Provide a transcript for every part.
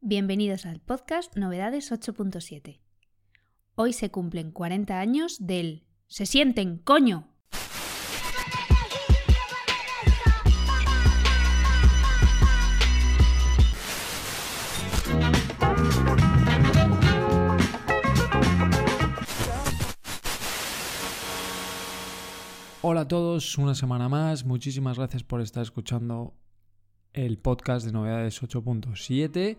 Bienvenidos al podcast Novedades 8.7. Hoy se cumplen 40 años del Se sienten, coño. Hola a todos, una semana más. Muchísimas gracias por estar escuchando el podcast de novedades 8.7.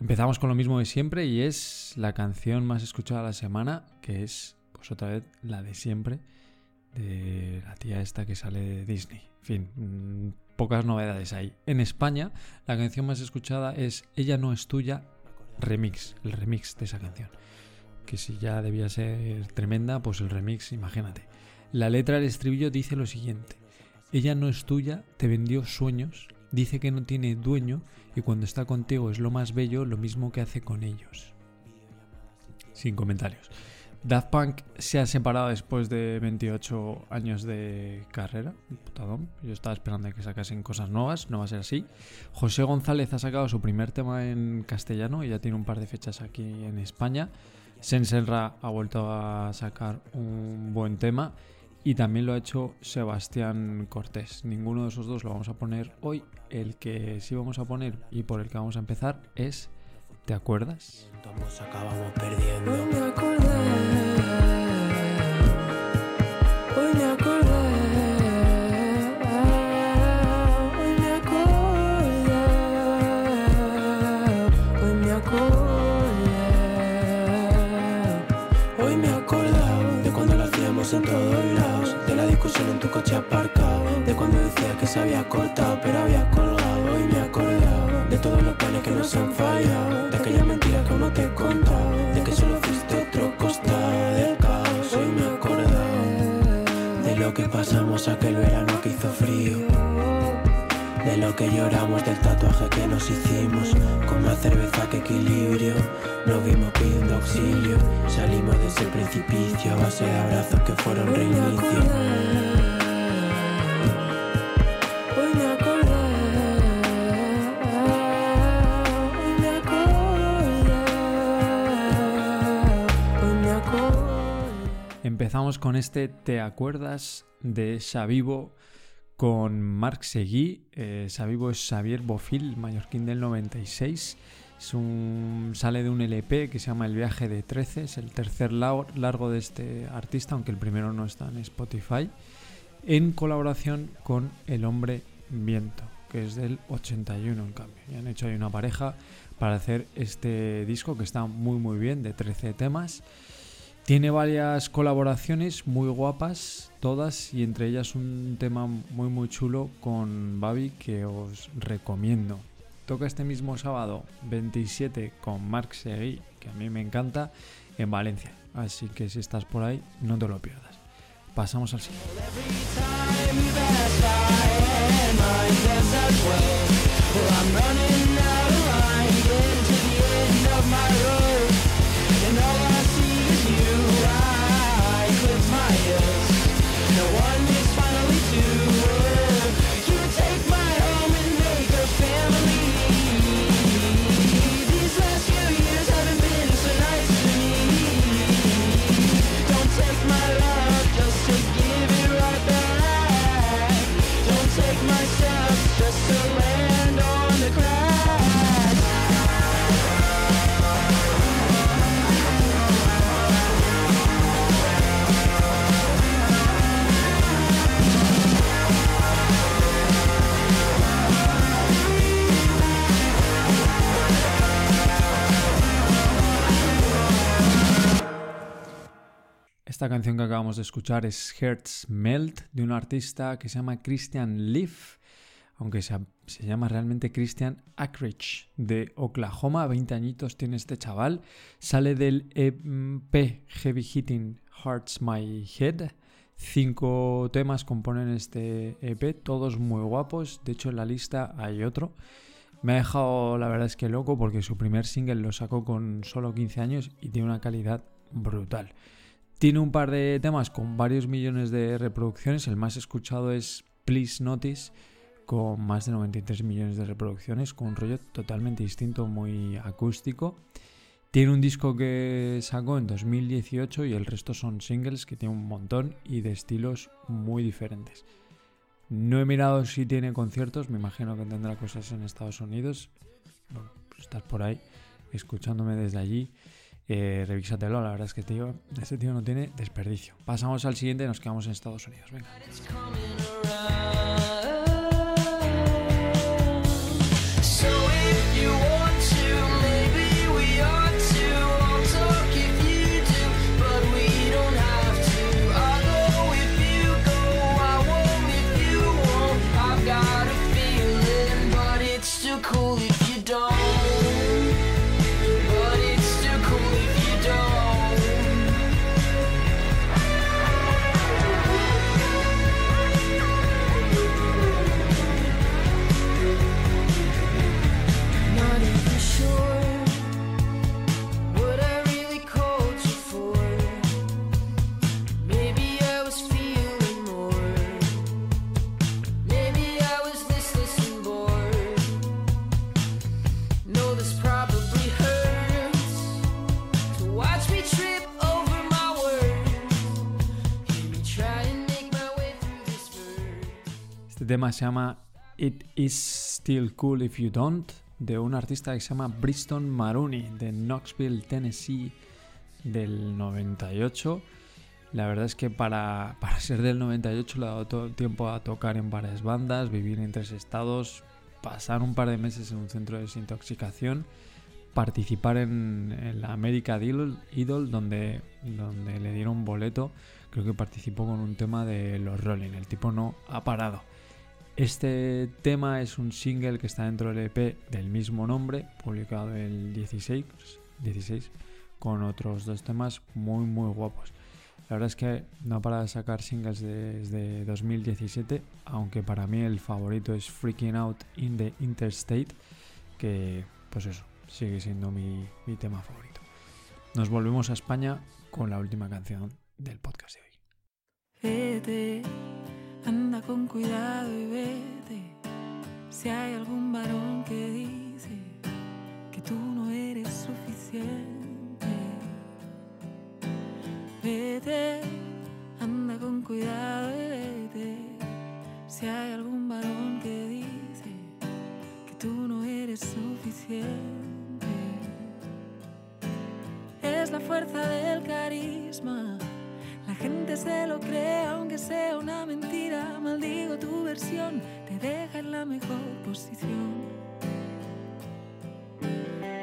Empezamos con lo mismo de siempre y es la canción más escuchada de la semana, que es, pues otra vez, la de siempre, de la tía esta que sale de Disney. En fin, mm, pocas novedades hay. En España, la canción más escuchada es Ella no es tuya, remix, el remix de esa canción. Que si ya debía ser tremenda, pues el remix, imagínate. La letra del estribillo dice lo siguiente. Ella no es tuya, te vendió sueños, dice que no tiene dueño y cuando está contigo es lo más bello, lo mismo que hace con ellos. Sin comentarios. Daft Punk se ha separado después de 28 años de carrera. Putadón. Yo estaba esperando que sacasen cosas nuevas, no va a ser así. José González ha sacado su primer tema en castellano y ya tiene un par de fechas aquí en España. Sensenra ha vuelto a sacar un buen tema y también lo ha hecho Sebastián Cortés. Ninguno de esos dos lo vamos a poner hoy. El que sí vamos a poner y por el que vamos a empezar es ¿Te acuerdas? acabamos perdiendo. Pasamos aquel verano que hizo frío. De lo que lloramos del tatuaje que nos hicimos. Con más cerveza que equilibrio. Nos vimos pidiendo auxilio. Salimos de ese precipicio A base de abrazos que fueron reinicio Empezamos con este ¿Te acuerdas? de Xavivo con Marc Seguí. Eh, Xavivo es Xavier Bofil, mallorquín del 96. Es un, sale de un LP que se llama El viaje de 13. Es el tercer lar- largo de este artista, aunque el primero no está en Spotify. En colaboración con El Hombre Viento, que es del 81 en cambio. Y han hecho ahí una pareja para hacer este disco que está muy muy bien, de 13 temas. Tiene varias colaboraciones muy guapas, todas, y entre ellas un tema muy muy chulo con Babi que os recomiendo. Toca este mismo sábado 27 con Marc Seguí, que a mí me encanta, en Valencia. Así que si estás por ahí, no te lo pierdas. Pasamos al siguiente. Canción que acabamos de escuchar es Hertz Melt de un artista que se llama Christian Leaf. aunque se, se llama realmente Christian Ackridge, de Oklahoma. 20 añitos tiene este chaval. Sale del EP Heavy Hitting Hearts My Head. Cinco temas componen este EP, todos muy guapos. De hecho, en la lista hay otro. Me ha dejado, la verdad es que loco, porque su primer single lo sacó con solo 15 años y tiene una calidad brutal. Tiene un par de temas con varios millones de reproducciones. El más escuchado es Please Notice, con más de 93 millones de reproducciones, con un rollo totalmente distinto, muy acústico. Tiene un disco que sacó en 2018 y el resto son singles que tiene un montón y de estilos muy diferentes. No he mirado si tiene conciertos, me imagino que tendrá cosas en Estados Unidos. Bueno, pues estás por ahí escuchándome desde allí. Eh, revísatelo, la verdad es que tío, este tío no tiene desperdicio. Pasamos al siguiente nos quedamos en Estados Unidos. Venga. Tema se llama It Is Still Cool If You Don't, de un artista que se llama Briston Maroney, de Knoxville, Tennessee, del 98. La verdad es que para, para ser del 98 le ha dado todo el tiempo a tocar en varias bandas, vivir en tres estados, pasar un par de meses en un centro de desintoxicación, participar en, la America Idol, Idol donde, donde le dieron boleto. Creo que participó con un tema de los Rolling. El tipo no ha parado. Este tema es un single que está dentro del EP del mismo nombre, publicado el 16, 16 con otros dos temas muy muy guapos. La verdad es que no para de sacar singles desde 2017, aunque para mí el favorito es Freaking Out in the Interstate, que pues eso, sigue siendo mi, mi tema favorito. Nos volvemos a España con la última canción del podcast de hoy. Anda con cuidado y vete. Si hay algún varón que dice que tú no eres suficiente, vete, te deja en la mejor posición.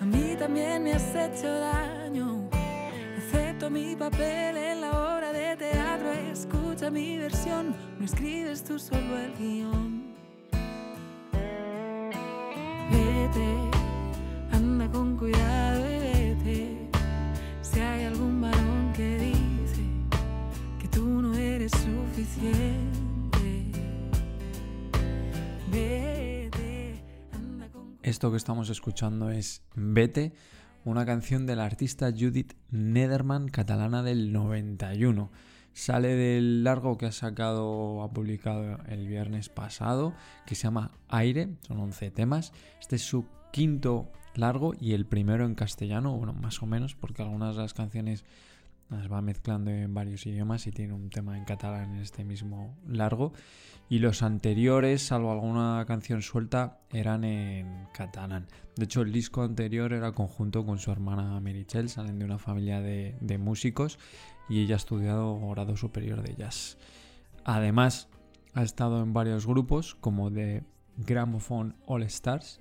A mí también me has hecho daño. Acepto mi papel en la obra de teatro. Escucha mi versión, no escribes tú solo el guion. Esto que estamos escuchando es Vete, una canción de la artista Judith Nederman, catalana del 91. Sale del largo que ha sacado, ha publicado el viernes pasado, que se llama Aire, son 11 temas. Este es su quinto largo y el primero en castellano, bueno, más o menos, porque algunas de las canciones va mezclando en varios idiomas y tiene un tema en catalán en este mismo largo. Y los anteriores, salvo alguna canción suelta, eran en catalán. De hecho, el disco anterior era conjunto con su hermana Merichel, salen de una familia de, de músicos y ella ha estudiado grado superior de jazz. Además, ha estado en varios grupos como de Gramophone All Stars,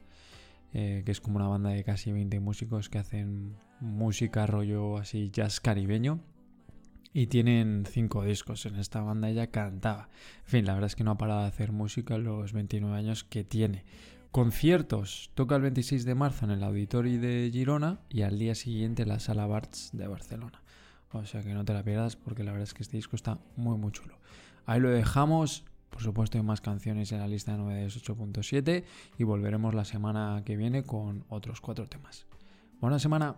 eh, que es como una banda de casi 20 músicos que hacen música rollo así jazz caribeño. Y tienen cinco discos. En esta banda ella cantaba. En fin, la verdad es que no ha parado de hacer música los 29 años que tiene. Conciertos. Toca el 26 de marzo en el Auditori de Girona y al día siguiente en la Sala Barts de Barcelona. O sea que no te la pierdas porque la verdad es que este disco está muy muy chulo. Ahí lo dejamos. Por supuesto hay más canciones en la lista de novedades 8.7 y volveremos la semana que viene con otros cuatro temas. Buena semana.